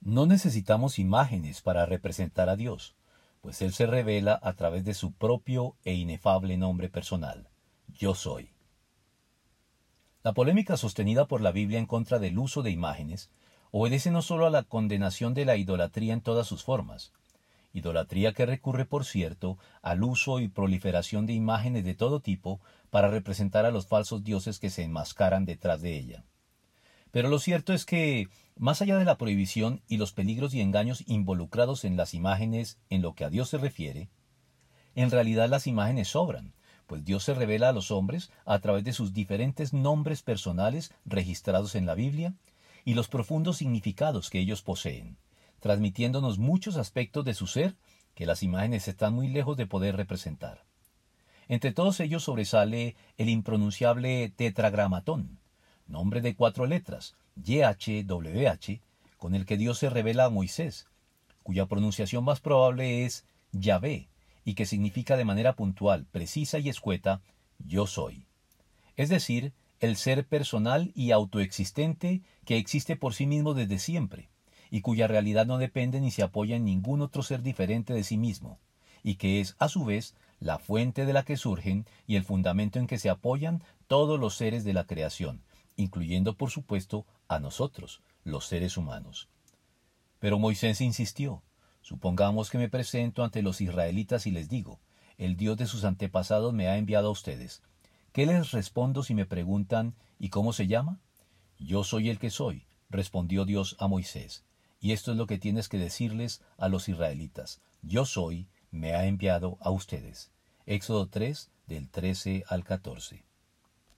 No necesitamos imágenes para representar a Dios, pues Él se revela a través de su propio e inefable nombre personal, Yo soy. La polémica sostenida por la Biblia en contra del uso de imágenes obedece no solo a la condenación de la idolatría en todas sus formas, idolatría que recurre, por cierto, al uso y proliferación de imágenes de todo tipo para representar a los falsos dioses que se enmascaran detrás de ella. Pero lo cierto es que, más allá de la prohibición y los peligros y engaños involucrados en las imágenes en lo que a Dios se refiere, en realidad las imágenes sobran, pues Dios se revela a los hombres a través de sus diferentes nombres personales registrados en la Biblia y los profundos significados que ellos poseen, transmitiéndonos muchos aspectos de su ser que las imágenes están muy lejos de poder representar. Entre todos ellos sobresale el impronunciable tetragramatón, nombre de cuatro letras, YHWH, con el que Dios se revela a Moisés, cuya pronunciación más probable es Yahvé, y que significa de manera puntual, precisa y escueta, yo soy. Es decir, el ser personal y autoexistente que existe por sí mismo desde siempre, y cuya realidad no depende ni se apoya en ningún otro ser diferente de sí mismo, y que es, a su vez, la fuente de la que surgen y el fundamento en que se apoyan todos los seres de la creación, incluyendo por supuesto a nosotros, los seres humanos. Pero Moisés insistió, supongamos que me presento ante los israelitas y les digo, el Dios de sus antepasados me ha enviado a ustedes. ¿Qué les respondo si me preguntan ¿y cómo se llama? Yo soy el que soy, respondió Dios a Moisés. Y esto es lo que tienes que decirles a los israelitas. Yo soy, me ha enviado a ustedes. Éxodo 3, del 13 al 14.